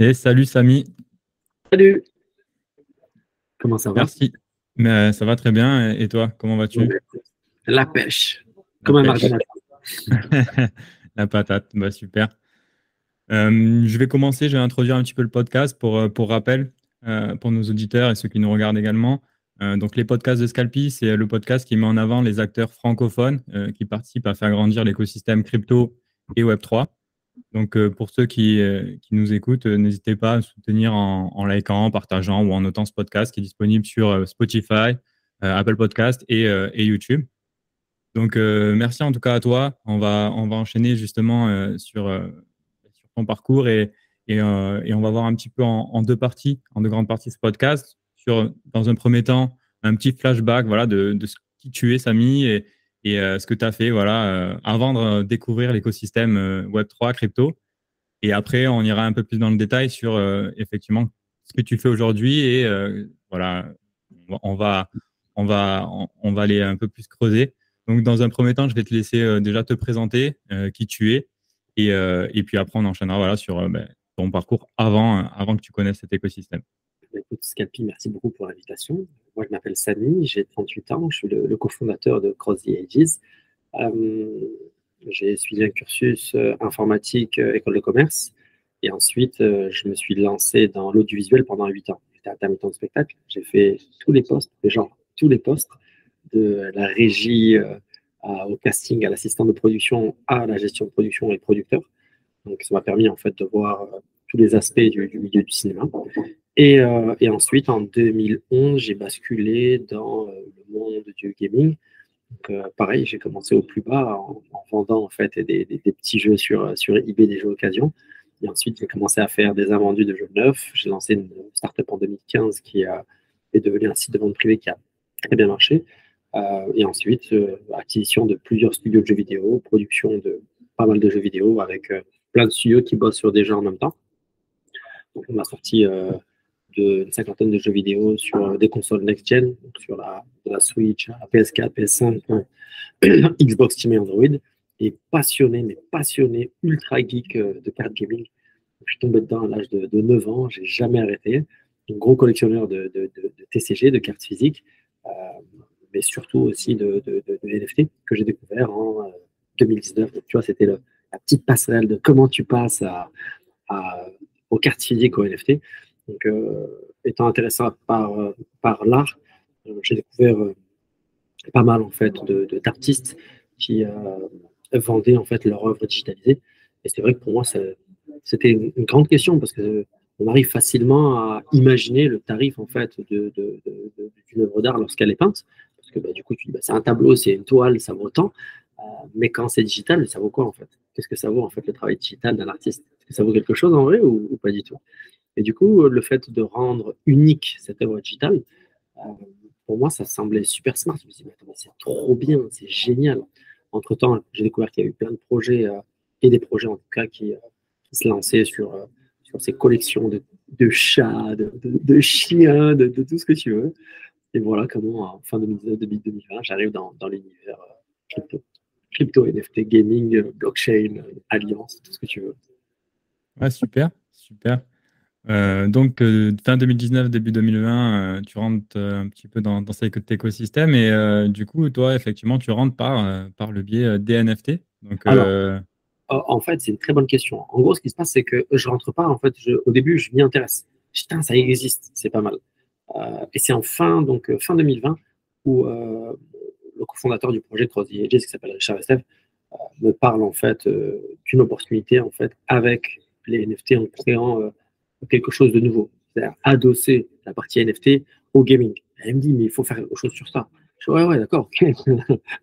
Et salut Samy. Salut. Comment ça va? Merci. Mais, euh, ça va très bien. Et toi, comment vas-tu? La pêche. Comme un mardi La patate, bah, super. Euh, je vais commencer, je vais introduire un petit peu le podcast pour, euh, pour rappel, pour nos auditeurs et ceux qui nous regardent également. donc les podcasts de Scalpi, c'est le podcast qui met en avant les acteurs francophones qui participent à faire grandir l'écosystème crypto et Web3. Donc, euh, pour ceux qui, euh, qui nous écoutent, euh, n'hésitez pas à soutenir en, likant, en partageant ou en notant ce podcast qui est disponible sur Spotify, Apple Podcast et, YouTube. Donc, merci en tout cas à toi. On va, on va enchaîner justement sur, ton parcours et, et, on va voir un petit peu en, deux parties, en deux grandes parties ce podcast. Sur, dans un premier temps, un petit flashback voilà, de, de ce qui tu es, Samy, et, et euh, ce que tu as fait voilà, euh, avant de découvrir l'écosystème euh, Web3 crypto. Et après, on ira un peu plus dans le détail sur effectivement ce que tu fais aujourd'hui et voilà, on va, on va, on va aller un peu plus creuser. Donc, dans un premier temps, je vais te laisser déjà te présenter qui tu es et, puis après, on enchaînera voilà, sur ben, ton parcours avant, avant que tu connaisses cet écosystème. Écoute, Scalpi, merci beaucoup pour l'invitation. Moi, je m'appelle Samy, j'ai 38 ans, je suis le, cofondateur de Cross the Ages. Euh, j'ai suivi un cursus euh, informatique, euh, école de commerce, et ensuite, je me suis lancé dans l'audiovisuel pendant 8 ans. J'étais intermittent de spectacle, j'ai fait tous les postes, genre tous les postes, de la régie au casting, à l'assistant de production, à la gestion de production et producteur. Donc, ça m'a permis en fait de voir tous les aspects du, milieu du cinéma. Euh, et, ensuite, en 2011, j'ai basculé dans euh, le monde du gaming. Euh, pareil, j'ai commencé au plus bas en, vendant en fait des, petits jeux sur, sur eBay, des jeux occasion. Et ensuite, j'ai commencé à faire des invendus de jeux neufs. J'ai lancé une startup en 2015 qui a, est devenue un site de vente privée qui a très bien marché. et ensuite, acquisition de plusieurs studios de jeux vidéo, production de pas mal de jeux vidéo avec plein de studios qui bossent sur des jeux en même temps. On a sorti d'une cinquantaine de jeux vidéo sur des consoles next-gen, sur la, Switch, la PS4, PS5, Xbox Team et Android. Et passionné, mais passionné, ultra geek euh, de cartes gaming. Je suis tombé dedans à l'âge de, 9 ans, j'ai jamais arrêté. Un gros collectionneur de, de, TCG, de cartes physiques, euh, mais surtout aussi de, NFT que j'ai découvert en 2019. Euh, tu vois, c'était la petite passerelle de comment tu passes à, aux cartes physiques, aux NFT. Donc, euh, étant intéressé par, euh, par l'art, euh, j'ai découvert pas mal en fait d'artistes qui vendaient en fait leur œuvre digitalisée. Et c'est vrai que pour moi, c'était une, grande question parce que on arrive facilement à imaginer le tarif en fait d'une œuvre d'art lorsqu'elle est peinte. Parce que bah, du coup, tu dis, bah, c'est un tableau, c'est une toile, ça vaut tant. mais quand c'est digital, ça vaut quoi en fait? Qu'est-ce que ça vaut en fait le travail digital d'un artiste? Ça vaut quelque chose en vrai ou pas du tout? Et du coup, le fait de rendre unique cette œuvre digitale, euh, pour moi, ça semblait super smart. Je me suis dit, c'est trop bien, c'est génial. Entre-temps, j'ai découvert qu'il y a eu plein de projets, euh, et des projets en tout cas, qui, euh, se lançaient sur, sur ces collections de, de chats, de, de, chiens, de, tout ce que tu veux. Et voilà comment, en fin 2019, 2020, j'arrive dans, dans l'univers. Crypto, NFT, gaming, blockchain, alliance, tout ce que tu veux. Ouais, super, super. Euh, donc, euh, fin 2019, début 2020, euh, tu rentres un petit peu dans, dans cet écosystème et du coup, toi, effectivement, tu rentres par, par le biais des NFT. Donc, en fait, c'est une très bonne question. En gros, ce qui se passe, c'est que je rentre pas. En fait, au début, je m'y intéresse. Putain, ça existe, c'est pas mal. et c'est en fin, donc, fin 2020 où le cofondateur du projet Cross the qui s'appelle Richard Estève, me parle en fait d'une opportunité en fait avec les NFT en créant quelque chose de nouveau, c'est-à-dire adosser la partie NFT au gaming. Elle me dit, mais il faut faire quelque chose sur ça. Je dis, ouais, ouais, d'accord,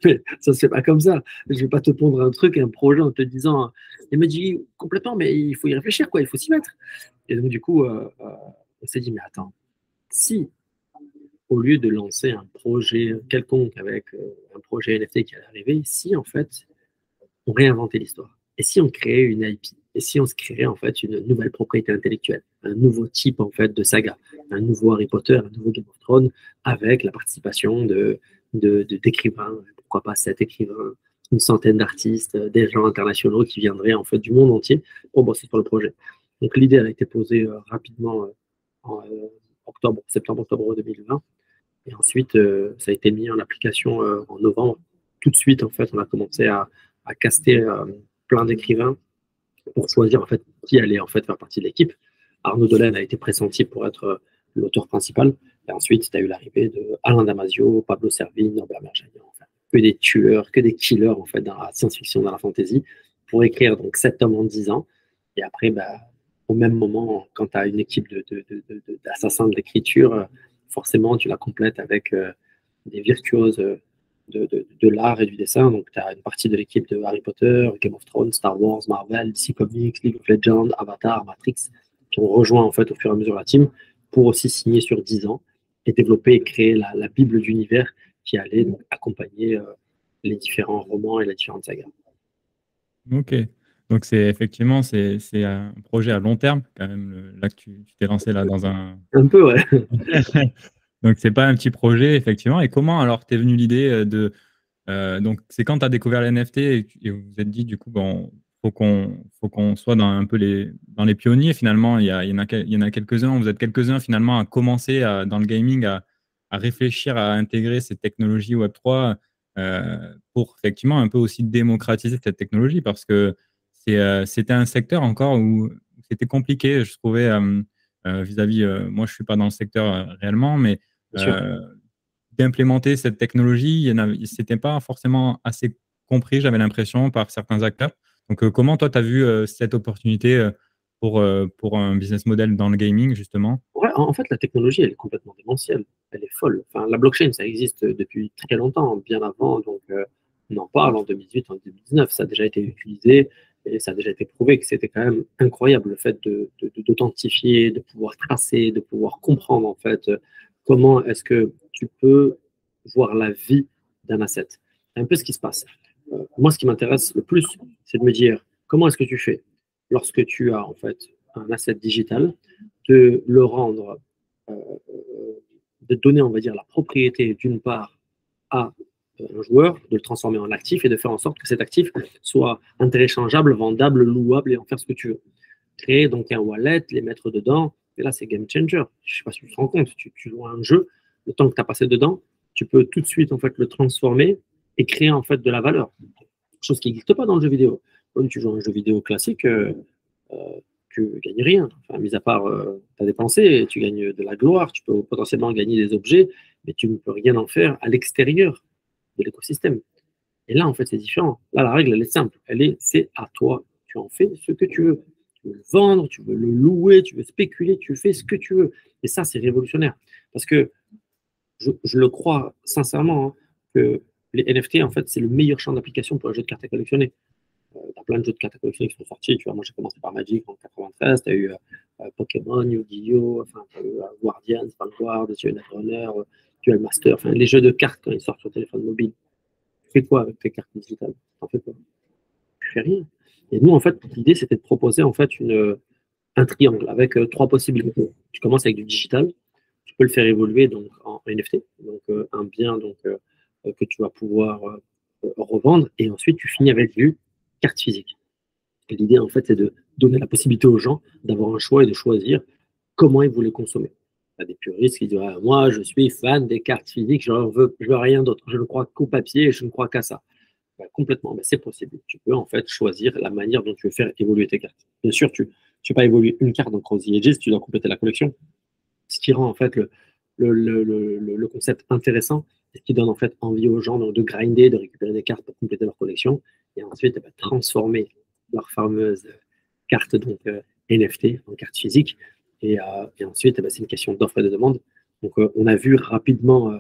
mais ça fait pas comme ça. Je vais pas te pondre un truc, un projet en te disant. Elle me dit complètement, mais il faut y réfléchir, quoi, il faut s'y mettre. Et donc, du coup, euh, euh, on s'est dit, mais attends, si au lieu de lancer un projet quelconque avec euh, un projet NFT qui allait arriver, si en fait, on réinventait l'histoire et si on créait une IP et si on se créait en fait une nouvelle propriété intellectuelle, un nouveau type en fait de saga, un nouveau Harry Potter, un nouveau Game of Thrones, avec la participation de d'écrivains, pourquoi pas sept écrivains, une centaine d'artistes, des gens internationaux qui viendraient en fait du monde entier pour bosser sur le projet. Donc l'idée, a été posée rapidement en octobre, septembre-octobre 2020. Et ensuite, ça a été mis en application en novembre. Tout de suite, en fait, on a commencé à, à caster plein d'écrivains pour choisir en fait qui allait en fait faire partie de l'équipe. Arnaud Delaine a été pressenti pour être l'auteur principal. Et ensuite, tu as eu l'arrivée de Alain Damasio, Pablo Servigne, Norbert Merjanian, enfin, que des tueurs, que des killers en fait dans la science-fiction, dans la fantasy, pour écrire donc sept tomes en 10 ans. Et après, bah, au même moment, quand tu as une équipe d'assassins de, d'écriture, forcément, tu la complètes avec euh, des virtuoses de, l'art et du dessin. Donc, tu as une partie de l'équipe de Harry Potter, Game of Thrones, Star Wars, Marvel, DC Comics, League of Legends, Avatar, Matrix, qui ont rejoint en fait au fur et à mesure la team pour aussi signer sur 10 ans et développer et créer la, Bible d'univers qui allait accompagner euh, les différents romans et les différentes sagas. Ok. Donc c'est effectivement c'est, un projet à long terme quand même là que tu, t'es lancé là dans un un peu ouais. donc c'est pas un petit projet effectivement. Et comment alors t'es venu l'idée euh, de euh, donc c'est quand tu as découvert les NFT et, vous vous êtes dit du coup bon faut qu'on faut qu'on soit dans un peu les dans les pionniers finalement. Il y, a, il y en a il y en a quelques-uns. Vous êtes quelques-uns finalement à commencer dans le gaming à, à, réfléchir à intégrer ces technologies Web 3 euh, pour effectivement un peu aussi démocratiser cette technologie. Parce que c'est c'était un secteur encore où c'était compliqué je trouvais vis-à-vis moi je suis pas dans le secteur réellement mais d'implémenter cette technologie c'était pas forcément assez compris j'avais l'impression par certains acteurs donc, euh, comment toi, tu as vu euh, cette opportunité euh, pour, pour un business model dans le gaming, justement? Ouais, En fait, la technologie, elle est complètement démentielle. Elle est folle. Enfin, la blockchain, ça existe depuis très longtemps, bien avant. Donc, on en parle en 2018, en 2019. Ça a déjà été utilisé et ça a déjà été prouvé que c'était quand même incroyable le fait d'authentifier, de, de, pouvoir tracer, de pouvoir comprendre, en fait, comment est-ce que tu peux voir la vie d'un asset. C'est un peu ce qui se passe. Euh, moi, ce qui m'intéresse le plus, c'est de me dire comment est-ce que tu fais lorsque tu as en fait un asset digital, de le rendre, euh, de donner, on va dire, la propriété d'une part à un joueur, de le transformer en actif et de faire en sorte que cet actif soit interchangeable, vendable, louable et en faire ce que tu veux. Créer donc un wallet, les mettre dedans, et là c'est game changer. Je ne sais pas si tu te rends compte, tu, tu joues à un jeu, le temps que tu as passé dedans, tu peux tout de suite en fait le transformer et créer en fait de la valeur. Chose qui n'existe pas dans le jeu vidéo. Quand tu joues à un jeu vidéo classique, euh, euh, tu ne gagnes rien. Enfin, mis à part, euh, tu as dépensé, tu gagnes de la gloire, tu peux potentiellement gagner des objets, mais tu ne peux rien en faire à l'extérieur de l'écosystème. Et là, en fait, c'est différent. Là, la règle, elle est simple. Elle est, c'est à toi. Tu en fais ce que tu veux. Tu veux le vendre, tu veux le louer, tu veux spéculer, tu fais ce que tu veux. Et ça, c'est révolutionnaire. Parce que je, le crois sincèrement hein, que les NFT, en fait, c'est le meilleur champ d'application pour un jeu de cartes à collectionner. Euh, tu as plein de jeux de cartes à collectionner qui sont sortis. Tu vois, moi, j'ai commencé par Magic en 93. Tu as eu euh, euh, Pokémon, Yu-Gi-Oh!, enfin, tu as eu Guardian, Vanguard, Netrunner, tu Master. Enfin, les jeux de cartes, quand ils sortent sur téléphone mobile, tu fais quoi avec tes cartes digitales? Tu fais quoi? Tu fais rien. Et nous, en fait, l'idée, c'était de proposer en fait un triangle avec trois possibilités. Tu commences avec du digital, tu peux le faire évoluer donc en NFT, donc un bien donc euh, que tu vas pouvoir euh, revendre. Et ensuite, tu finis avec du carte physique. L'idée, en fait, c'est de donner la possibilité aux gens d'avoir un choix et de choisir comment ils voulaient consommer. Il y a des puristes qui disent Moi, je suis fan des cartes physiques, je ne veux, veux rien d'autre. Je ne crois qu'au papier et je ne crois qu'à ça. Complètement, mais c'est possible. Tu peux en fait choisir la manière dont tu veux faire évoluer tes cartes. Bien sûr, tu ne peux pas évoluer une carte dans Crossy Edges, tu dois compléter la collection. Ce qui rend en fait le, le, le, le concept intéressant, ce qui donne en fait envie aux gens de grinder, de récupérer des cartes pour compléter leur collection, et ensuite eh ben, transformer leur fameuse carte donc, euh, NFT en carte physique. Et, euh, et ensuite, eh ben, c'est une question d'offre et de demande. Donc, euh, on a vu rapidement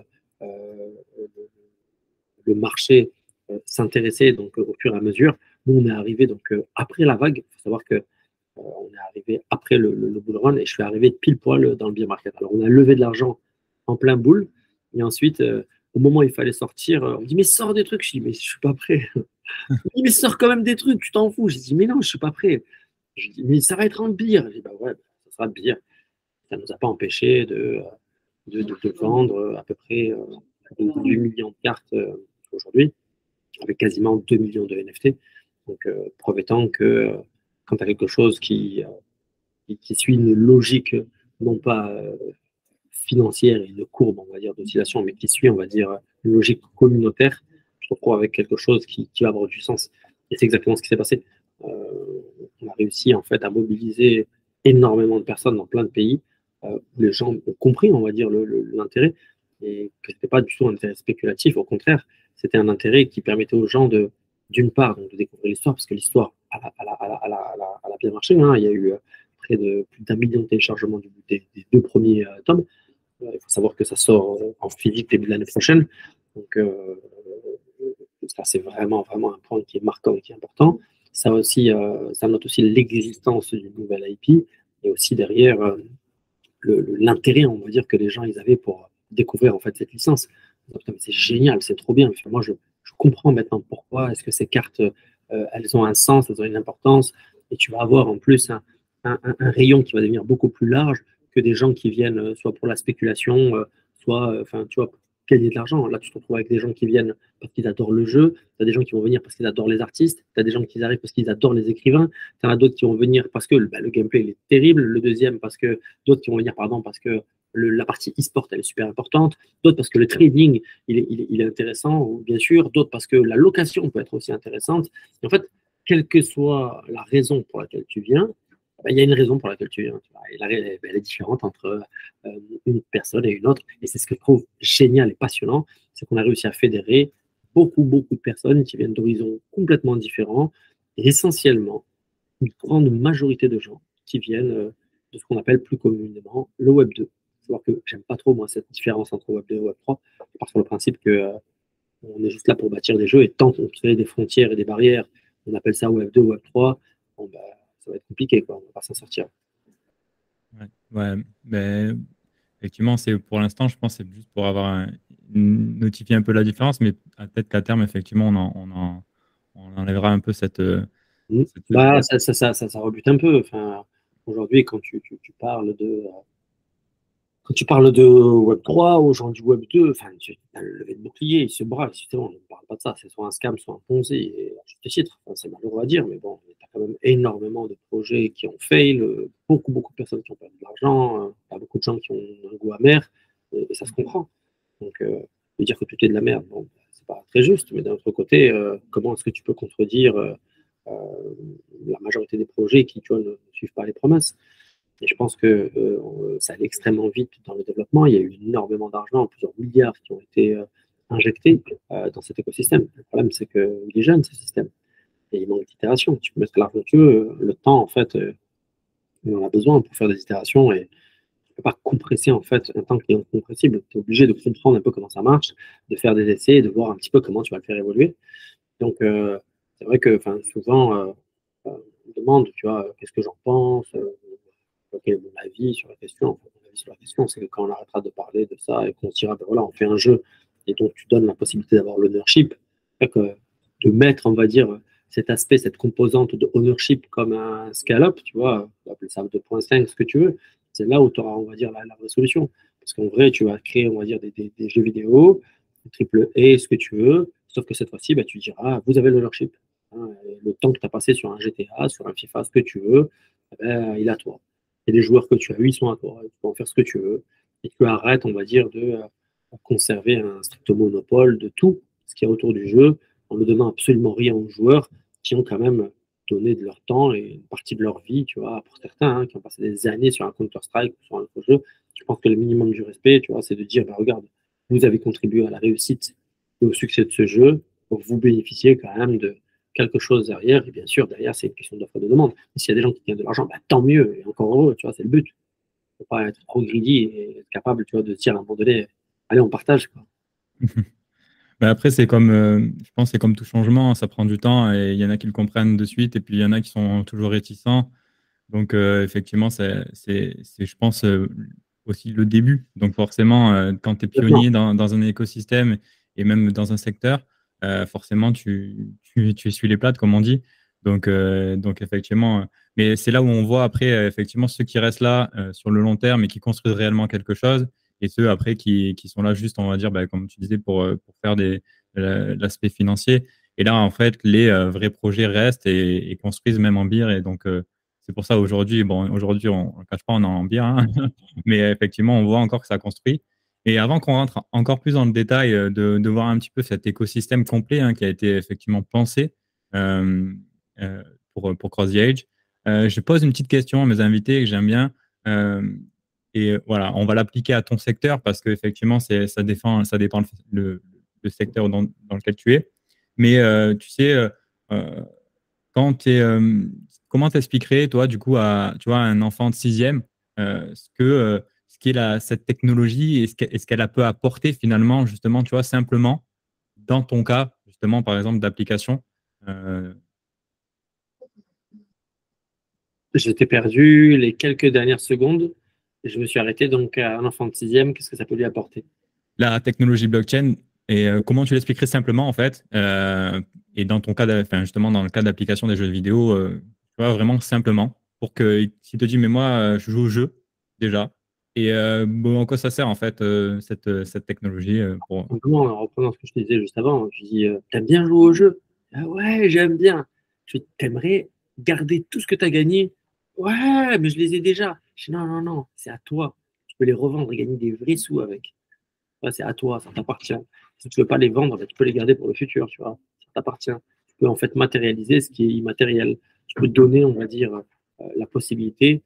le marché s'intéresser donc au fur et à mesure. Nous, on est arrivé donc après la vague. Il faut savoir que on est arrivé après le, le, bull run et je suis arrivé pile poil dans le beer market. Alors, on a levé de l'argent en plein boule et ensuite au moment où il fallait sortir, euh, on me dit mais sors des trucs. Je dis mais je suis pas prêt. on me dit mais sors quand même des trucs, tu t'en fous. Je dis mais non, je suis pas prêt. Je dis mais ça va être en bière. Je dis bah ouais, ça sera bière. Ça nous a pas empêché de, de, de, vendre à peu près 8 euh, millions de cartes euh, aujourd'hui, avec quasiment 2 millions de NFT. Donc preuve étant que quand tu as quelque chose qui qui, suit une logique non pas financière et une courbe, on va dire, d'oscillation, mais qui suit, on va dire, une logique communautaire, je retrouve avec quelque chose qui, qui va avoir du sens. Et c'est exactement ce qui s'est passé. on a réussi en fait à mobiliser énormément de personnes dans plein de pays où les gens ont compris, on va dire, l'intérêt et que ce n'était pas du tout un intérêt spéculatif, au contraire, c'était un intérêt qui permettait aux gens de, d'une part, de découvrir l'histoire, parce que l'histoire, a bien marché. Hein. Il y a eu euh, près de plus d'un million de téléchargements des, deux premiers euh, tomes. Euh, il faut savoir que ça sort en physique début de l'année prochaine. Donc, ça, c'est vraiment, vraiment un point qui est marquant et qui est important. Ça, aussi, ça note aussi l'existence d'une nouvelle IP et aussi derrière l'intérêt, on va dire, que les gens ils avaient pour découvrir en fait cette licence. C'est génial, c'est trop bien. Moi, je, comprends maintenant pourquoi. Est-ce que ces cartes, euh, elles ont un sens, elles ont une importance, et tu vas avoir en plus un, rayon qui va devenir beaucoup plus large que des gens qui viennent euh, soit pour la spéculation, euh, soit, enfin, tu vois, gagner de l'argent. Là, tu te retrouves avec des gens qui viennent parce qu'ils adorent le jeu, tu as des gens qui vont venir parce qu'ils adorent les artistes, tu as des gens qui arrivent parce qu'ils adorent les écrivains, tu as d'autres qui vont venir parce que bah, le gameplay il est terrible, le deuxième parce que d'autres qui vont venir pardon parce que la partie e-sport elle est super importante, d'autres parce que le trading il est, intéressant, bien sûr, d'autres parce que la location peut être aussi intéressante. en fait, quelle que soit la raison pour laquelle tu viens, bah, il y a une raison pour laquelle tu viens. Et la, elle est différente entre euh, une personne et une autre. Et c'est ce que je trouve génial et passionnant, c'est qu'on a réussi à fédérer beaucoup, beaucoup de personnes qui viennent d'horizons complètement différents, et essentiellement une grande majorité de gens qui viennent euh, de ce qu'on appelle plus communément le Web 2. Alors que j'aime pas trop moi cette différence entre Web 2 et Web 3, parce que le principe que euh, on est juste là pour bâtir des jeux et tant qu'on crée des frontières et des barrières, on appelle ça Web 2, Web 3, bon, bah, ça va être compliqué, quoi. on va pas s'en sortir. Ouais, mais effectivement, c'est pour l'instant, je pense, c'est juste pour avoir notifié un peu la différence, mais peut-être qu'à terme, effectivement, on, en, on, enlèvera un peu cette. Mmh. Bah, ça, ça, ça, ça, rebute un peu. Enfin, aujourd'hui, quand tu, tu, tu, parles de quand tu parles de Web 3 aux gens du Web 2, enfin, tu as le levé de bouclier, ils se bras, on ne parle pas de ça, c'est soit un scam, soit un ponzi, et à titre, c'est malheureux à dire, mais bon, il y a quand même énormément de projets qui ont fail, beaucoup, beaucoup de personnes qui ont perdu de l'argent, euh, beaucoup de gens qui ont un goût amer, et, ça se comprend. Donc, euh, dire que tout est de la merde, bon, c'est pas très juste, mais d'un autre côté, euh, comment est-ce que tu peux contredire la majorité des projets qui, tu vois, ne suivent pas les promesses? Et je pense que euh, ça allait extrêmement vite dans le développement. Il y a eu énormément d'argent, plusieurs milliards qui ont été euh, injectés euh, dans cet écosystème. Le problème, c'est qu'il est jeune, ce système. Et il manque d'itération. Tu peux mettre l'argent que tu veux. Le temps, en fait, on en a besoin pour faire des itérations et tu ne peux pas compresser, en fait, un temps qui est incompressible. Tu es obligé de comprendre un peu comment ça marche, de faire des essais de voir un petit peu comment tu vas le faire évoluer. Donc, c'est vrai que souvent, on me demande, tu vois, qu'est-ce que j'en pense mon avis sur la question. mon avis sur la question, c'est que quand on arrêtera de parler de ça et qu'on se dira, ben voilà, on fait un jeu et donc tu donnes la possibilité d'avoir l'ownership, de mettre, on va dire, cet aspect, cette composante de ownership comme un scale-up, tu vois, appeler ça 2.5, ce que tu veux, c'est là où tu auras, on va dire, la, la solution. Parce qu'en vrai, tu vas créer, on va dire, des, jeux vidéo, triple A, ce que tu veux, sauf que cette fois-ci, bah, tu diras, vous avez l'ownership. Hein, le temps que tu as passé sur un GTA, sur un FIFA, ce que tu veux, eh ben, il est à toi et les joueurs que tu as eu, ils sont à toi. Tu peux en faire ce que tu veux. Et tu arrêtes, on va dire, de euh, conserver un strict monopole de tout ce qui est autour du jeu en ne donnant absolument rien aux joueurs qui ont quand même donné de leur temps et une partie de leur vie, tu vois, pour certains, hein, qui ont passé des années sur un Counter-Strike ou sur un autre jeu. Je pense que le minimum du respect, tu vois, c'est de dire, bah, regarde, vous avez contribué à la réussite et au succès de ce jeu, vous bénéficiez quand même de, quelque chose derrière. Et bien sûr, derrière, c'est une question d'offre et de demande. S'il y a des gens qui gagnent de l'argent, bah, tant mieux, et encore heureux, tu vois, c'est le but. Il ne faut pas être trop greedy et être capable, tu vois, de dire à un moment donné, allez, on partage. Quoi. Bah, après, c'est comme, euh, je pense, c'est comme tout changement, ça prend du temps et il y en a qui le comprennent de suite et puis il y en a qui sont toujours réticents. Donc, euh, effectivement, c'est, je pense, euh, aussi le début. Donc, forcément, quand tu es pionnier dans, dans, un écosystème et même dans un secteur, forcément, tu, tu, tu essuies les plates, comme on dit. Donc, euh, donc effectivement, euh, mais c'est là où on voit après, effectivement, ceux qui restent là sur le long terme et qui construisent réellement quelque chose, et ceux après qui, qui sont là juste, on va dire, bah, comme tu disais, pour, pour faire des, l'aspect financier. Et là, en fait, les vrais projets restent et, construisent même en bire. Et donc, c'est pour ça aujourd'hui, bon, aujourd'hui, on ne cache pas, on en bien, hein. mais effectivement, on voit encore que ça construit. Et avant qu'on rentre encore plus dans le détail, de, de, voir un petit peu cet écosystème complet hein, qui a été effectivement pensé euh, euh, pour, pour Cross the Age, euh, je pose une petite question à mes invités que j'aime bien. et voilà, on va l'appliquer à ton secteur parce qu'effectivement, ça, ça dépend le, secteur dans, lequel tu es. Mais tu sais, quand comment t'expliquerais, toi, du coup, à tu vois, un enfant de sixième, euh, ce que euh, qu'est la, cette technologie et ce qu'elle peut apporter finalement, justement, tu vois, simplement, dans ton cas, justement, par exemple, d'application euh... J'étais perdu les quelques dernières secondes et je me suis arrêté. Donc, à un enfant de sixième, qu'est-ce que ça peut lui apporter? La technologie blockchain, et euh, comment tu l'expliquerais simplement, en fait Et dans ton cas, enfin, justement, dans le cas d'application des jeux vidéo, vraiment simplement, pour que s'il te dit, mais moi, euh, je joue au jeu déjà. Et euh, en quoi ça sert en fait euh, cette, cette technologie pour... En reprenant ce que je te disais juste avant, je dis T'aimes bien jouer au jeu? Ah Ouais, j'aime bien. Je t'aimerais garder tout ce que tu as gagné? Ouais, mais je les ai déjà. Je dis Non, non, non, c'est à toi. Tu peux les revendre et gagner des vrais sous avec. c'est à toi, ça t'appartient. Si tu veux pas les vendre, ben, tu peux les garder pour le futur, tu vois. Ça t'appartient. Tu peux en fait matérialiser ce qui est immatériel tu peux donner, on va dire, euh, la possibilité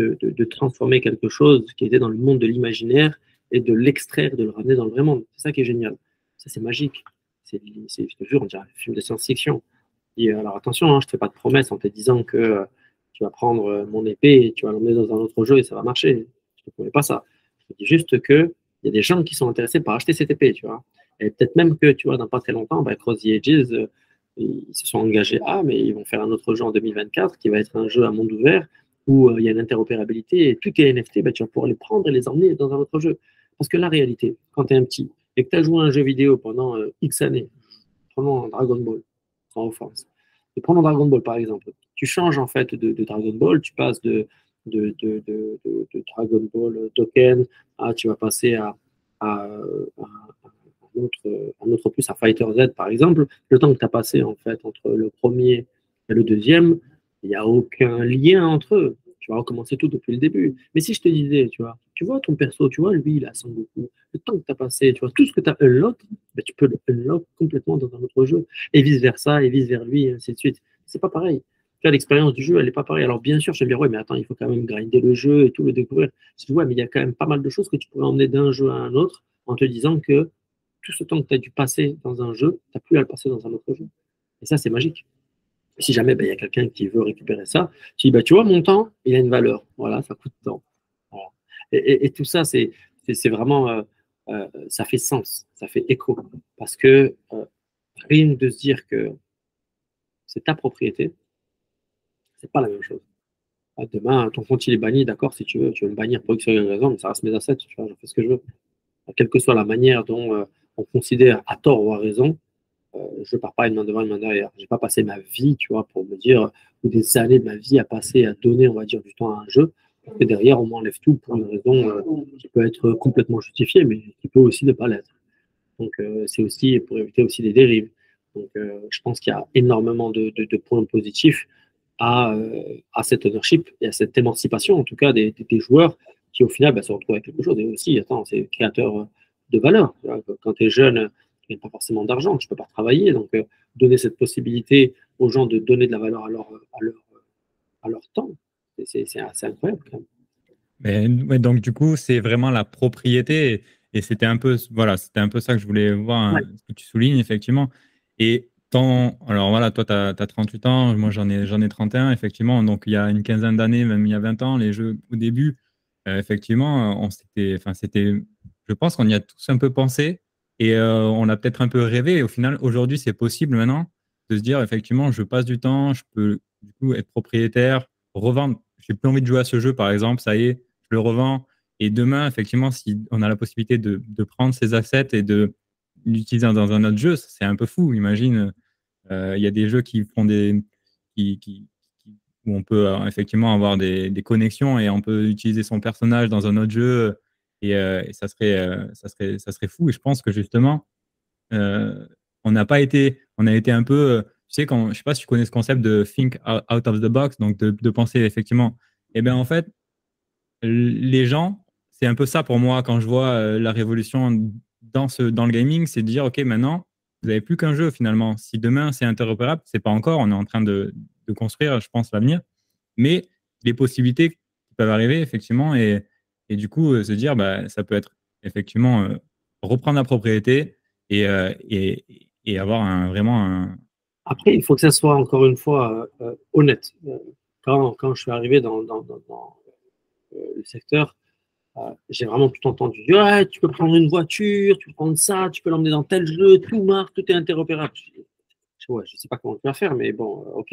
de, transformer quelque chose qui était dans le monde de l'imaginaire et de l'extraire, de le ramener dans le vrai monde. C'est ça qui est génial. Ça, c'est magique. Je te jure, on dirait un film de science-fiction. Et alors attention, hein, je ne te fais pas de promesse en te disant que euh, tu vas prendre euh, mon épée et tu vas l'emmener dans un autre jeu et ça va marcher. Je ne te promets pas ça. Je te dis juste qu'il y a des gens qui sont intéressés par acheter cette épée, tu vois. Et peut-être même que, tu vois, dans pas très longtemps, bah, Cross the Edges, ils se sont engagés à, mais ils vont faire un autre jeu en 2024 qui va être un jeu à monde ouvert où euh, il y a une interopérabilité et tous tes NFT, bah, tu vas pouvoir les prendre et les emmener dans un autre jeu. Parce que la réalité, quand tu es un petit et que tu as joué à un jeu vidéo pendant euh, X années, prenons Dragon Ball, sans offense, prenons Dragon Ball par exemple, tu changes en fait de, Dragon Ball, tu passes de, Dragon Ball Token tu vas passer à, à un autre plus à Fighter Z, par exemple, le temps que tu as passé en fait entre le premier et le deuxième, il n'y a aucun lien entre eux. Tu vas recommencer tout depuis le début. Mais si je te disais, tu vois, tu vois ton perso, tu vois, lui, il a beaucoup. Le temps que tu as passé, tu vois, tout ce que tu as unlock, ben, tu peux le unlock complètement dans un autre jeu. Et vice-versa, et vice-vers lui, et ainsi de suite. C'est pas pareil. L'expérience du jeu, elle n'est pas pareille. Alors, bien sûr, je vais dire, ouais, mais attends, il faut quand même grinder le jeu et tout le découvrir. Je dis, ouais, mais il y a quand même pas mal de choses que tu pourrais emmener d'un jeu à un autre en te disant que tout ce temps que tu as dû passer dans un jeu, tu n'as plus à le passer dans un autre jeu. Et ça, c'est magique. Si jamais ben, il y a quelqu'un qui veut récupérer ça, tu dis, bah, tu vois, mon temps, il a une valeur. Voilà, ça coûte temps. Et, tout ça, c'est vraiment, euh, euh, ça fait sens, ça fait écho. Parce que euh, rien de se dire que c'est ta propriété, c'est pas la même chose. Ah, demain, ton compte il est banni, d'accord, si tu veux, tu veux me bannir pour X raison, mais ça reste mes assets, tu vois, je fais ce que je veux. Quelle que soit la manière dont on considère à tort ou à raison, je ne pars pas une main devant, une main derrière. Je n'ai pas passé ma vie, tu vois, pour me dire, ou des années de ma vie à passer à donner, on va dire, du temps à un jeu. Et derrière, on m'enlève tout pour une raison euh, qui peut être complètement justifiée, mais qui peut aussi ne pas l'être. Donc, euh, c'est aussi pour éviter aussi des dérives. Donc, je pense qu'il y a énormément de, points positifs à, à cet ownership et à cette émancipation, en tout cas, des, joueurs qui, au final, bah, se retrouvent avec quelque chose. Et aussi, attends, c'est créateur de valeur. Quand tu es jeune, tu n'as pas forcément d'argent, tu ne peux pas travailler. Donc, euh, donner cette possibilité aux gens de donner de la valeur à leur, à leur, à leur temps, c'est incroyable quand même. Mais, donc, du coup, c'est vraiment la propriété. Et, c'était un, peu, voilà, un peu ça que je voulais voir, hein, ce que tu soulignes, effectivement. Et tant, alors voilà, toi, tu as, 38 ans, moi, j'en ai, ai 31, effectivement. Donc, il y a une quinzaine d'années, même il y a 20 ans, les jeux, au début, euh, effectivement, on, c'était, c'était je pense qu'on y a tous un peu pensé et euh, on a peut-être un peu rêvé. Et au final, aujourd'hui, c'est possible maintenant de se dire effectivement, je passe du temps, je peux du coup être propriétaire, revendre. J'ai plus envie de jouer à ce jeu, par exemple, ça y est, je le revends. Et demain, effectivement, si on a la possibilité de, prendre ces assets et de l'utiliser dans un autre jeu, c'est un peu fou. Imagine, euh, il y a des jeux qui font des. Qui, où on peut euh, effectivement avoir des, des, connexions et on peut utiliser son personnage dans un autre jeu euh, et, ça, serait, euh, ça, serait, ça serait fou. Et je pense que justement, euh, on n'a pas été, on a été un peu sais, quand, je sais pas si tu connais ce concept de think out of the box, donc de, penser effectivement. Et eh bien en fait, les gens, c'est un peu ça pour moi quand je vois la révolution dans, ce, dans le gaming, c'est de dire, OK, maintenant, vous n'avez plus qu'un jeu finalement. Si demain c'est interopérable, c'est pas encore, on est en train de, de construire, je pense, l'avenir. Mais les possibilités peuvent arriver, effectivement, et, et du coup, euh, se dire, bah, ça peut être effectivement euh, reprendre la propriété et, et, et avoir vraiment un. Après, il faut que ça soit encore une fois honnête. Quand, quand, je suis arrivé dans, dans, dans, le secteur, j'ai vraiment tout entendu. Ouais, tu peux prendre une voiture, tu peux prendre ça, tu peux l'emmener dans tel jeu, tout marche, tout est interopérable. Je ne sais pas comment tu vas faire, mais bon, ok.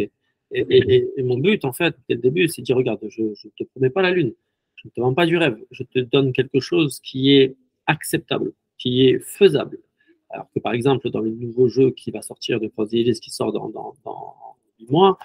Et, et, mon but, en fait, dès le début, c'est de dire regarde, je ne te promets pas la lune, je ne te vends pas du rêve, je te donne quelque chose qui est acceptable, qui est faisable. Alors que par exemple, dans le nouveau jeu qui va sortir de Cross qui sort dans, dans, dans 8 mois,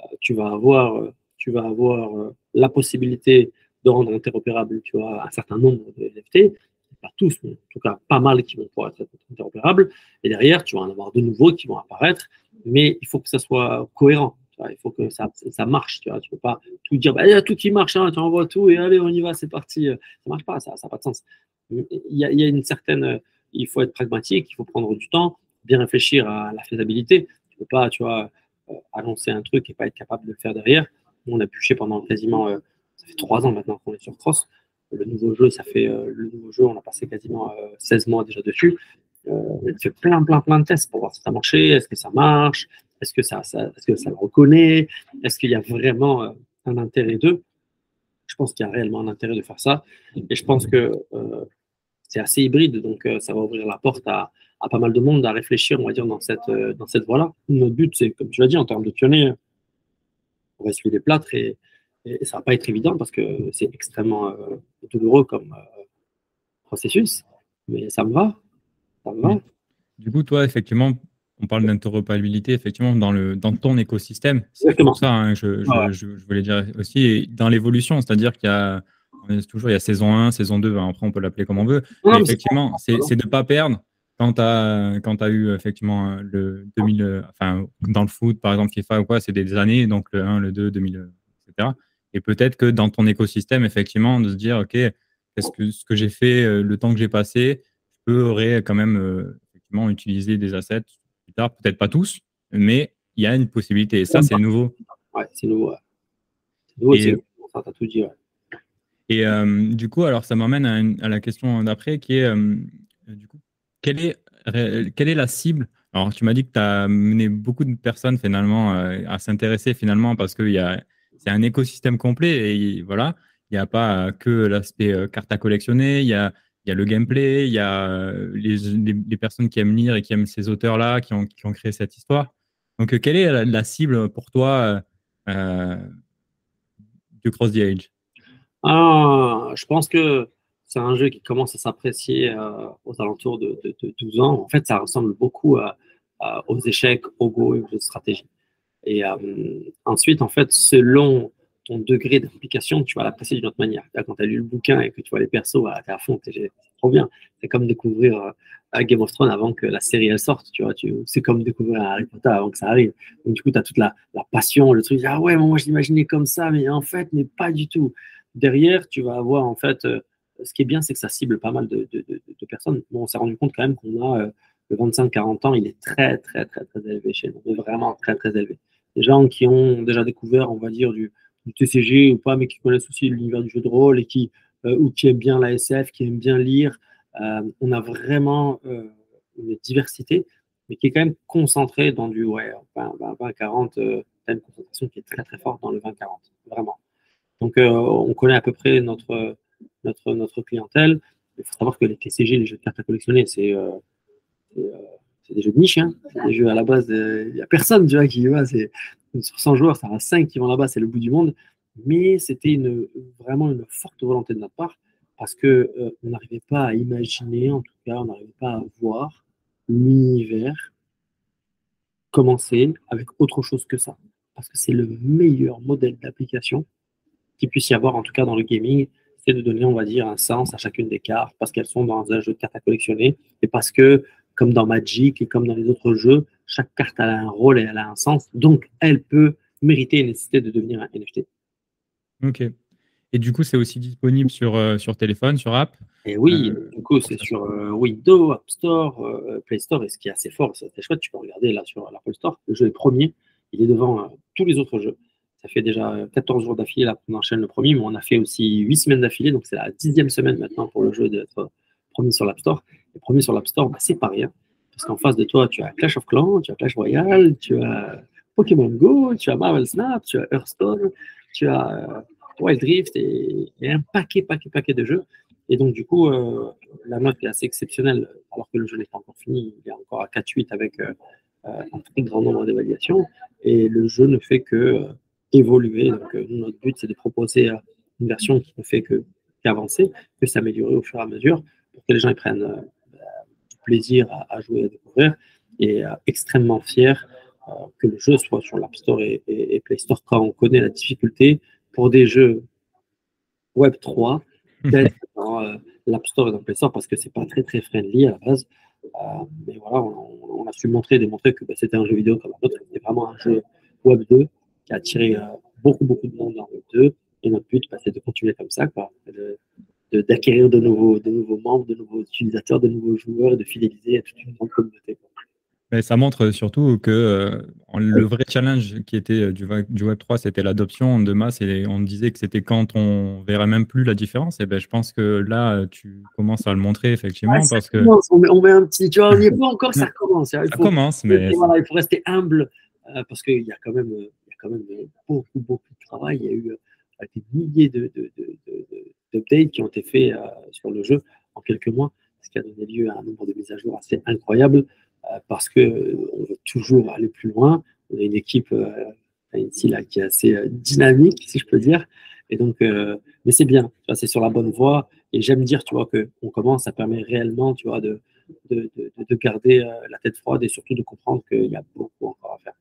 euh, tu vas avoir, tu vas avoir euh, la possibilité de rendre interopérable tu vois, un certain nombre de NFT, pas tous, mais en tout cas pas mal qui vont pouvoir être interopérables. Et derrière, tu vas en avoir de nouveaux qui vont apparaître, mais il faut que ça soit cohérent. Il faut que ça, ça marche. Tu ne peux pas tout dire, bah, il y a tout qui marche, hein, tu envoies tout et allez, on y va, c'est parti. Ça ne marche pas, ça n'a pas de sens. Il y, a, une certaine. Il faut être pragmatique, il faut prendre du temps, bien réfléchir à la faisabilité. Tu peux pas, tu vois, euh, annoncer un truc et pas être capable de le faire derrière. On a bûché pendant quasiment euh, ça fait trois ans maintenant qu'on est sur Cross. Le nouveau jeu, ça fait euh, le nouveau jeu, on a passé quasiment 16 euh, mois déjà dessus. Euh, on fait plein, plein, plein de tests pour voir si ça marchait, est-ce que ça marche, est-ce que ça, est-ce que ça le reconnaît, est-ce qu'il y a vraiment un intérêt d'eux? Je pense qu'il y a réellement un intérêt de faire ça. Et je pense que c'est assez hybride, donc ça va ouvrir la porte à, à, pas mal de monde à réfléchir, on va dire, dans cette, cette voie-là. Notre but, c'est, comme tu l'as dit, en termes de pionnier, on va essuyer les plâtres et, et ça va pas être évident parce que c'est extrêmement euh, douloureux comme euh, processus, mais ça me va. Ça me va. Du coup, toi, effectivement, on parle d'interopérabilité, effectivement, dans, le, dans ton écosystème. C'est pour ça, hein, je, je, voulais dire aussi, dans l'évolution, c'est-à-dire qu'il y a toujours il y a saison 1, saison 2, après on peut l'appeler comme on veut. mais effectivement, c'est de ne pas perdre quand tu as, quand as eu effectivement le 2000, enfin, dans le foot, par exemple, FIFA ou quoi, c'est des années, donc le 1, le 2, 2000, etc. Et peut-être que dans ton écosystème, effectivement, de se dire, OK, est-ce que ce que j'ai fait, euh, le temps que j'ai passé, je peux quand même euh, effectivement utiliser des assets tard, peut-être pas tous, mais il y a une possibilité. Et ça, c'est nouveau. Ouais, c'est nouveau. C'est nouveau, tout dit. Et euh, du coup, alors ça m'amène à, la question d'après qui est, du coup, quelle est, quelle est la cible? Alors, tu m'as dit que tu as mené beaucoup de personnes finalement à s'intéresser finalement parce qu'il y a, c'est un écosystème complet et voilà, il n'y a pas que l'aspect euh, carte à collectionner, il y a, il y a le gameplay, il y a euh, les, personnes qui aiment lire et qui aiment ces auteurs-là, qui ont, créé cette histoire. Donc, euh, quelle est la, cible pour toi euh, de Cross the Age ah, Je pense que c'est un jeu qui commence à s'apprécier aux alentours de, de, 12 ans. En fait, ça ressemble beaucoup aux échecs, au Go et aux stratégies. Et ensuite, en fait, selon ton degré d'implication, tu vas l'apprécier d'une autre manière. Quand tu as lu le bouquin et que tu vois les persos, tu es à fond, c'est trop bien. C'est comme découvrir euh, Game of Thrones avant que la série elle sorte, tu vois. C'est comme découvrir Harry Potter avant que ça arrive. Donc, du coup, tu as toute la, passion, le truc, ah ouais, moi je l'imaginais comme ça, mais en fait, mais pas du tout. Derrière, tu vas avoir, en fait, euh, ce qui est bien, c'est que ça cible pas mal de, personnes. Bon, on s'est rendu compte quand même qu'on a le 25-40 ans, il est très, très, très, très élevé chez nous, vraiment très, très élevé des gens qui ont déjà découvert, on va dire, du, TCG ou pas, mais qui connaissent aussi l'univers du jeu de rôle et qui, euh, ou qui aiment bien la SF, qui aiment bien lire. Euh, on a vraiment euh, une diversité, mais qui est quand même concentrée dans du ouais, 20-40, une concentration qui est très très forte dans le 20-40, vraiment. Donc on connaît à peu près notre, notre, notre clientèle. Il faut savoir que les TCG, les jeux de cartes à collectionner, c'est c'est des jeux de niche. Hein. Des jeux à la base, il n'y a personne tu vois, qui va. Sur 100 joueurs, ça va 5 qui vont là-bas, c'est le bout du monde. Mais c'était vraiment une forte volonté de notre part parce qu'on euh, n'arrivait pas à imaginer, en tout cas, on n'arrivait pas à voir l'univers commencer avec autre chose que ça. Parce que c'est le meilleur modèle d'application qu'il puisse y avoir, en tout cas dans le gaming, c'est de donner, on va dire, un sens à chacune des cartes, parce qu'elles sont dans un jeu de cartes à collectionner, et parce que comme dans Magic et comme dans les autres jeux, chaque carte a un rôle et elle a un sens. Donc, elle peut mériter et nécessiter de devenir un NFT. Ok. Et du coup, c'est aussi disponible sur, euh, sur téléphone, sur app? Et oui, euh, du coup, c'est sur euh, Windows, App Store, Play Store. Et ce qui est assez fort, c'est chouette, tu peux regarder là sur l'Apple Store. Le jeu est premier, il est devant tous les autres jeux. Ça fait déjà 14 jours d'affilée là qu'on enchaîne le premier, mais on a fait aussi 8 semaines d'affilée, donc c'est la dixième semaine maintenant pour le jeu d'être premier sur l'App Store. Et premier sur l'App Store, bah, c'est pas rien. Parce qu'en face de toi, tu as Clash of Clans, tu as Clash Royale, tu as Pokémon Go, tu as Marvel Snap, tu as Hearthstone, tu as Wild Rift et, un paquet, paquet, paquet de jeux. Et donc, du coup, euh, la note est assez exceptionnelle, alors que le jeu n'est pas encore fini. Il est encore à 4-8 avec euh, euh, un très grand nombre d'évaluations. Et le jeu ne fait que évoluer. Donc, notre but, c'est de proposer une version qui ne fait que qu'avancer, que s'améliorer au fur et à mesure, pour que les gens prennent du plaisir à, jouer et à découvrir. Et extrêmement fier que le jeu soit sur l'App Store et, et, Play Store quand on connaît la difficulté pour des jeux Web 3 d'être dans euh, l'App Store et dans Play Store parce que c'est pas très très friendly à la base. Euh, mais voilà, on, a su montrer, démontrer que bah, c'était un jeu vidéo comme un autre. C'était vraiment un jeu Web 2 qui a attiré euh, beaucoup beaucoup de monde dans Web 2. Et notre but, bah, c'est de continuer comme ça, quoi, d'acquérir de, nouveaux, de nouveaux membres, de nouveaux utilisateurs, de nouveaux joueurs, et de fidéliser toute une grande communauté. Mais ça montre surtout que euh, le vrai challenge qui était euh, du, du Web3, c'était l'adoption de masse et on disait que c'était quand on verrait même plus la différence. Et ben, je pense que là, tu commences à le montrer effectivement. parce que... on, met, un petit, tu vois, on n'y est pas encore, ça commence. Hein. Il faut, ça commence, mais. Voilà, il faut rester humble euh, parce qu'il y a quand même, il y a quand même beaucoup, beaucoup de travail. Il y a eu des milliers de, de, qui ont été faits sur le jeu en quelques mois, ce qui a donné lieu à un nombre de mises à jour assez incroyable. Euh, parce qu'on veut toujours aller plus loin. On a une équipe euh, ici là, qui est assez euh, dynamique, si je peux dire. Et donc, mais c'est bien, c'est sur la bonne voie. Et j'aime dire, tu vois, qu'on commence, ça permet réellement, tu vois, de, de, de, garder la tête froide et surtout de comprendre qu'il y a beaucoup encore à faire.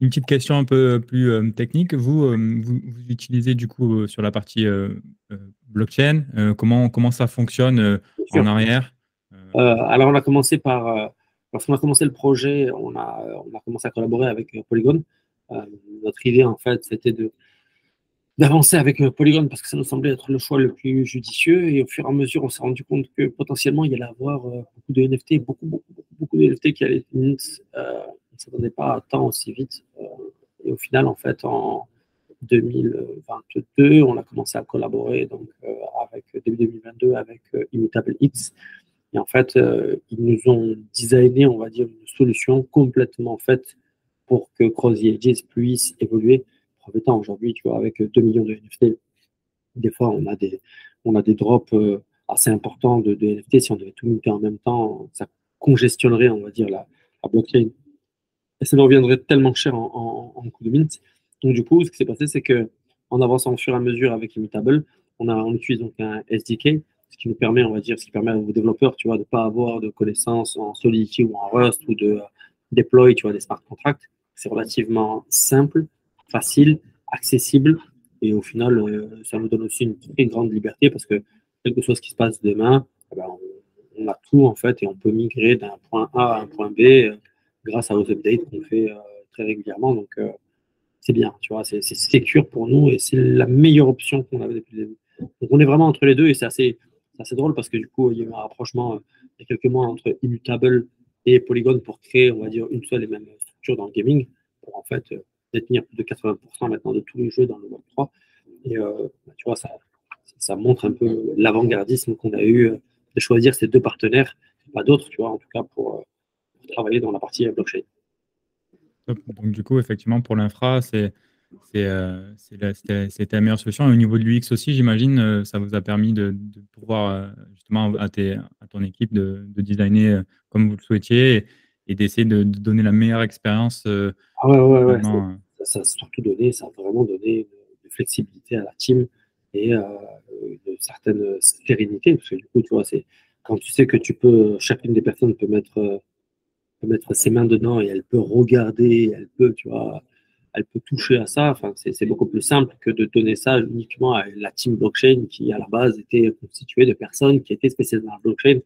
Une petite question un peu plus technique. Vous, vous, utilisez du coup sur la partie blockchain, comment, comment ça fonctionne en arrière euh, alors, on a commencé par. Euh, lorsqu'on a commencé le projet, on a, on a commencé à collaborer avec euh, Polygon. notre idée, en fait, c'était de d'avancer avec Polygon parce que ça nous semblait être le choix le plus judicieux. Et au fur et à mesure, on s'est rendu compte que potentiellement, il y allait avoir beaucoup de NFT, beaucoup, beaucoup, beaucoup de NFT qui allaient euh, ne s'attendait pas tant aussi vite. et au final, en fait, en 2022, on a commencé à collaborer donc, avec début 2022 avec Immutable X, et en fait, euh, ils nous ont designé, on va dire, une solution complètement faite pour que Crossy Edges puisse évoluer. temps, aujourd'hui, tu vois, avec 2 millions de NFT, des fois, on a des, on a des drops euh, assez importants de, NFT. Si on devait tout monter en même temps, ça congestionnerait, on va dire, la, blockchain. Et ça nous reviendrait tellement cher en, coût de mint. Donc, du coup, ce qui s'est passé, c'est que en avançant au fur et à mesure avec Immutable, on, utilise donc un SDK ce qui nous permet, on va dire, ce qui permet aux développeurs, tu vois, de ne pas avoir de connaissances en Solidity ou en Rust ou de deploy, tu vois, des smart contracts. C'est relativement simple, facile, accessible et au final, euh, ça nous donne aussi une très grande liberté parce que quelque chose qui se passe demain, eh ben, on, a tout en fait et on peut migrer d'un point A à un point B euh, grâce à aux updates qu'on fait euh, très régulièrement. Donc, c'est bien, tu vois, c'est sécure pour nous et c'est la meilleure option qu'on avait depuis le début. Donc, on est vraiment entre les deux et c'est assez, assez drôle parce que du coup, il y a eu un rapprochement euh, il y a quelques mois entre Immutable et Polygon pour créer, on va dire, une seule et même structure dans le gaming, pour en fait euh, détenir plus de 80% maintenant de tous les jeux dans le Web 3. Et euh, bah, tu vois, ça, ça montre un peu l'avant-gardisme qu'on a eu de choisir ces deux partenaires, pas d'autres, tu vois, en tout cas pour travailler dans la partie blockchain. Donc, du coup, effectivement, pour l'infra, c'est euh, c'était la meilleure solution. au niveau de l'UX aussi, j'imagine, euh, ça vous a permis de, pouvoir euh, justement à, à, ton équipe de, designer comme vous le souhaitiez et, d'essayer de, donner la meilleure expérience. ah ouais, ouais, ouais. Ça, a surtout donné, ça a vraiment donné de, flexibilité à la team et une certaine sérénité. Parce que du coup, tu vois, c'est quand tu sais que tu peux, chacune des personnes peut mettre, peut mettre ses mains dedans et elle peut regarder, elle peut, tu vois, elle peut toucher à ça. Enfin, c'est beaucoup plus simple que de donner ça uniquement à la team blockchain qui, à la base, était constituée de personnes qui étaient spécialisées dans la blockchain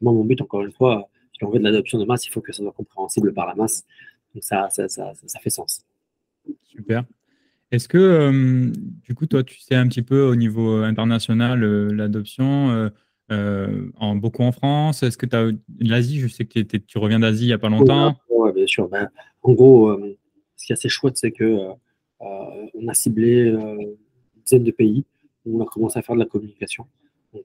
Moi, mon but, encore une fois, si on veut de l'adoption de masse, il faut que ça soit compréhensible par la masse. Donc ça, ça, ça, ça fait sens. Super. Est-ce que, euh, du coup, toi, tu sais un petit peu au niveau international euh, l'adoption euh, en, beaucoup en France Est-ce que tu as l'Asie Je sais que tu reviens d'Asie il n'y a pas longtemps. Oui, bien sûr. Ben, en gros, ce qui est assez chouette, c'est que on a ciblé une dizaine de pays où on a commencé à faire de la communication. Donc,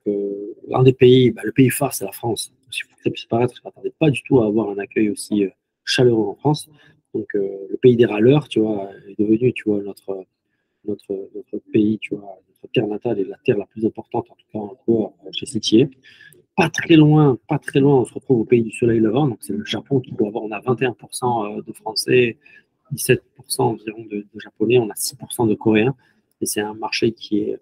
un des pays, ben, le pays phare, c'est la France. Si ça puisse paraître, je ne m'attendais pas du tout à avoir un accueil aussi chaleureux en France. Donc, le pays des râleurs, tu vois, est devenu, tu vois, notre, notre, notre pays, tu vois, notre terre natale est la terre la plus importante, en tout cas, encore chez Citier. Pas très loin, pas très loin, on se retrouve au pays du soleil levant. Donc, c'est le Japon qui doit avoir, on a 21% de Français, 17% environ de, Japonais, on a 6% de Coréens. Et c'est un marché qui est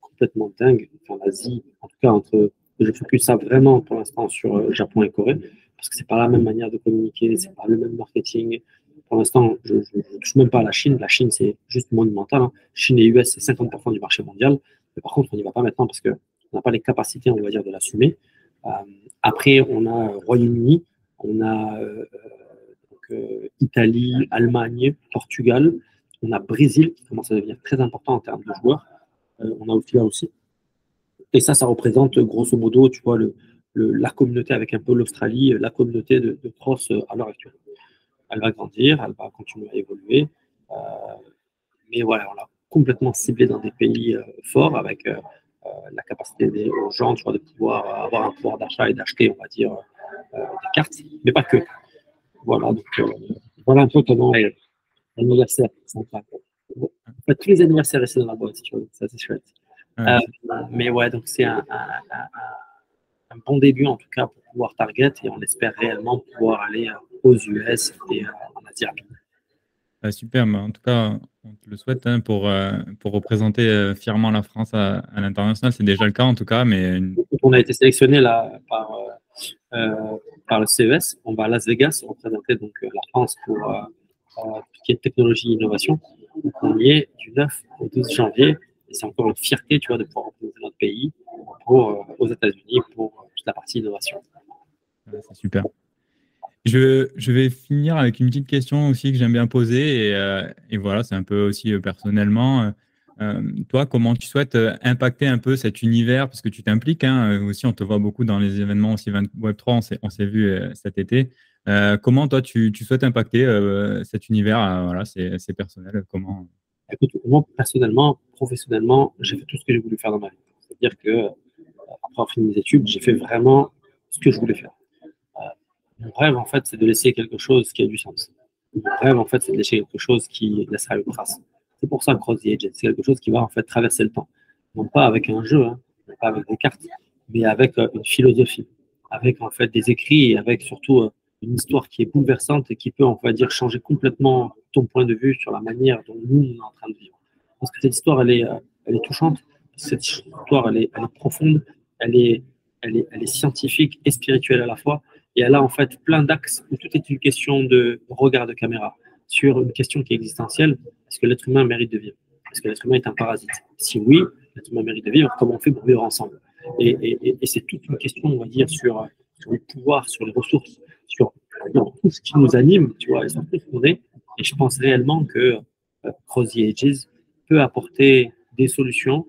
complètement dingue. Enfin, l'Asie, en tout cas, entre, je focus ça vraiment pour l'instant sur Japon et Corée, parce que c'est pas la même manière de communiquer, c'est pas le même marketing, pour l'instant, je ne touche même pas à la Chine. La Chine, c'est juste monumental. Hein. Chine et US, c'est 50% du marché mondial. Mais par contre, on n'y va pas maintenant parce qu'on n'a pas les capacités, on va dire, de l'assumer. Euh, après, on a Royaume-Uni, on a euh, euh, Italie, Allemagne, Portugal, on a Brésil qui commence à devenir très important en termes de joueurs. on a aussi aussi. Et ça, ça représente grosso modo, tu vois, la communauté avec un peu l'Australie, la communauté de, de cross à l'heure actuelle elle va grandir, elle va continuer à évoluer. Euh, mais voilà, on l'a complètement ciblé dans des pays euh, forts avec euh, la capacité des, aux gens de pouvoir avoir un pouvoir d'achat et d'acheter, on va dire, des cartes, mais pas que. Voilà, donc voilà un peu comment l'anniversaire central. En fait, tous les anniversaires restent dans la boîte, tu vois, ça c'est chouette. mais ouais, donc c'est un, un, bon début en tout cas pour pouvoir target et on espère réellement pouvoir aller aux US et en Asie ah, super, en tout cas, on te le souhaite hein, pour, euh, pour représenter euh, fièrement la France à, l'international. C'est déjà le cas en tout cas. Mais On a été sélectionné là, par, euh, par le CES. On va à Las Vegas représenter donc, la France pour est technologie et innovation. on y est du 9 au 12 janvier. Et c'est encore une fierté tu vois, de pouvoir représenter notre pays pour, aux États-Unis pour toute la partie innovation. c'est super. Je, vais finir avec une petite question aussi que j'aime bien poser. Et, euh, voilà, c'est un peu aussi euh, personnellement. Euh, toi, comment tu souhaites impacter un peu cet univers? Parce que tu t'impliques hein, aussi, on te voit beaucoup dans les événements aussi Web3, on s'est vu cet été. comment toi, tu, souhaites impacter cet univers? Voilà, c'est personnel. Comment? Écoute, moi, personnellement, professionnellement, j'ai fait tout ce que j'ai voulu faire dans ma vie. C'est-à-dire que après avoir fini mes études, j'ai fait vraiment ce que je voulais faire. Mon rêve, en fait, c'est de laisser quelque chose qui a du sens. Mon rêve, en fait, c'est de laisser quelque chose qui laissera une trace. C'est pour ça que Cross the Agent, c'est quelque chose qui va en fait traverser le temps. Non pas avec un jeu, hein, non pas avec des cartes, mais avec euh, une philosophie, avec en fait des écrits avec surtout euh, une histoire qui est bouleversante et qui peut, on va dire, changer complètement ton point de vue sur la manière dont nous, on est en train de vivre. Parce que cette histoire, elle est, euh, elle est touchante, cette histoire, elle est, elle est profonde, elle est, elle, est, elle est scientifique et spirituelle à la fois. Et elle a en fait plein d'axes où tout est une question de regard de caméra sur une question qui est existentielle. Est-ce que l'être humain mérite de vivre? Est-ce que l'être humain est un parasite? Si oui, l'être humain mérite de vivre. Comment on fait pour vivre ensemble? Et, c'est toute une question, on va dire, sur, sur le pouvoir, sur les ressources, sur, tout ce qui nous anime, tu vois, et sur tout ce qu'on est. Et je pense réellement que euh, Cross Ages peut apporter des solutions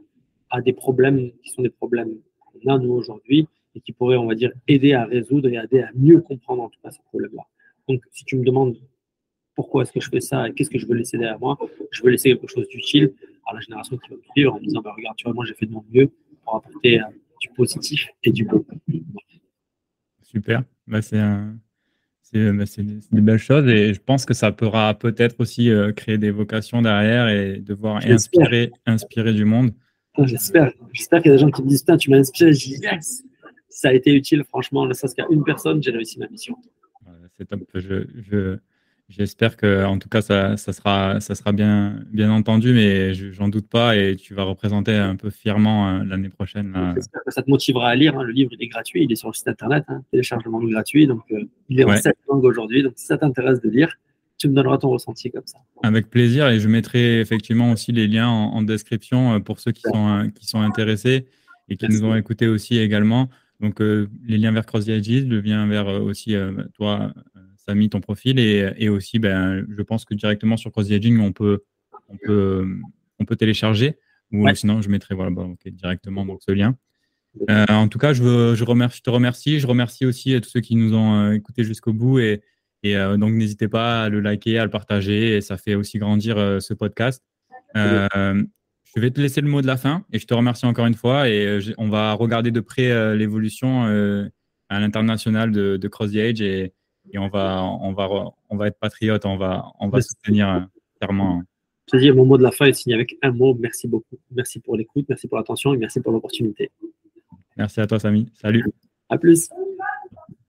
à des problèmes qui sont des problèmes qu'on a nous aujourd'hui et qui pourrait, on va dire, aider à résoudre et aider à mieux comprendre en tout cas ce problème-là. Donc, si tu me demandes pourquoi est-ce que je fais ça et qu'est-ce que je veux laisser derrière moi, je veux laisser quelque chose d'utile à la génération qui va me suivre en me disant, bah, regarde, tu vois, moi j'ai fait de mon mieux pour apporter euh, du positif et du bon. Super. Bah, c'est un... Bah, c'est des belles choses et je pense que ça pourra peut-être aussi euh, créer des vocations derrière et devoir inspirer, inspirer du monde. J'espère. J'espère qu'il y a des gens qui me disent, tu m'as inspiré. Je dis, yes ça a été utile, franchement. Ne serait-ce qu'à une personne, j'ai réussi ma mission. C'est top. Je, j'espère que, en tout cas, ça, ça, sera, ça sera bien, bien entendu, mais j'en doute pas et tu vas représenter un peu fièrement euh, l'année prochaine. J'espère que ça te motivera à lire. Hein. Le livre, il est gratuit, il est sur le site internet, hein. téléchargement gratuit, donc euh, il est en sept langues aujourd'hui. Donc, si ça t'intéresse de lire, tu me donneras ton ressenti comme ça. Avec plaisir et je mettrai effectivement aussi les liens en, description euh, pour ceux qui sont, qui sont intéressés et qui nous ont écoutés aussi également. Donc, les liens vers Cross the Edges, le lien vers aussi toi, Samy, ton profil, et, aussi, ben, je pense que directement sur Cross the Edging, on peut, on peut, on peut télécharger. Ou sinon, je mettrai voilà, directement donc, ce lien. en tout cas, je, veux, je, remercie, je te remercie. Je remercie aussi tous ceux qui nous ont écoutés jusqu'au bout. Et, et donc, n'hésitez pas à le liker, à le partager. Et ça fait aussi grandir ce podcast. Je vais te laisser le mot de la fin et je te remercie encore une fois. Et euh, on va regarder de près euh, l'évolution euh, à l'international de, de, Cross the Age et, on, va, on, va, on va être patriote, on va, on va soutenir clairement. Je dis mon mot de la fin est signé avec un mot. Merci beaucoup. Merci pour l'écoute, merci pour l'attention et merci pour l'opportunité. Merci à toi, Samy. Salut. À plus.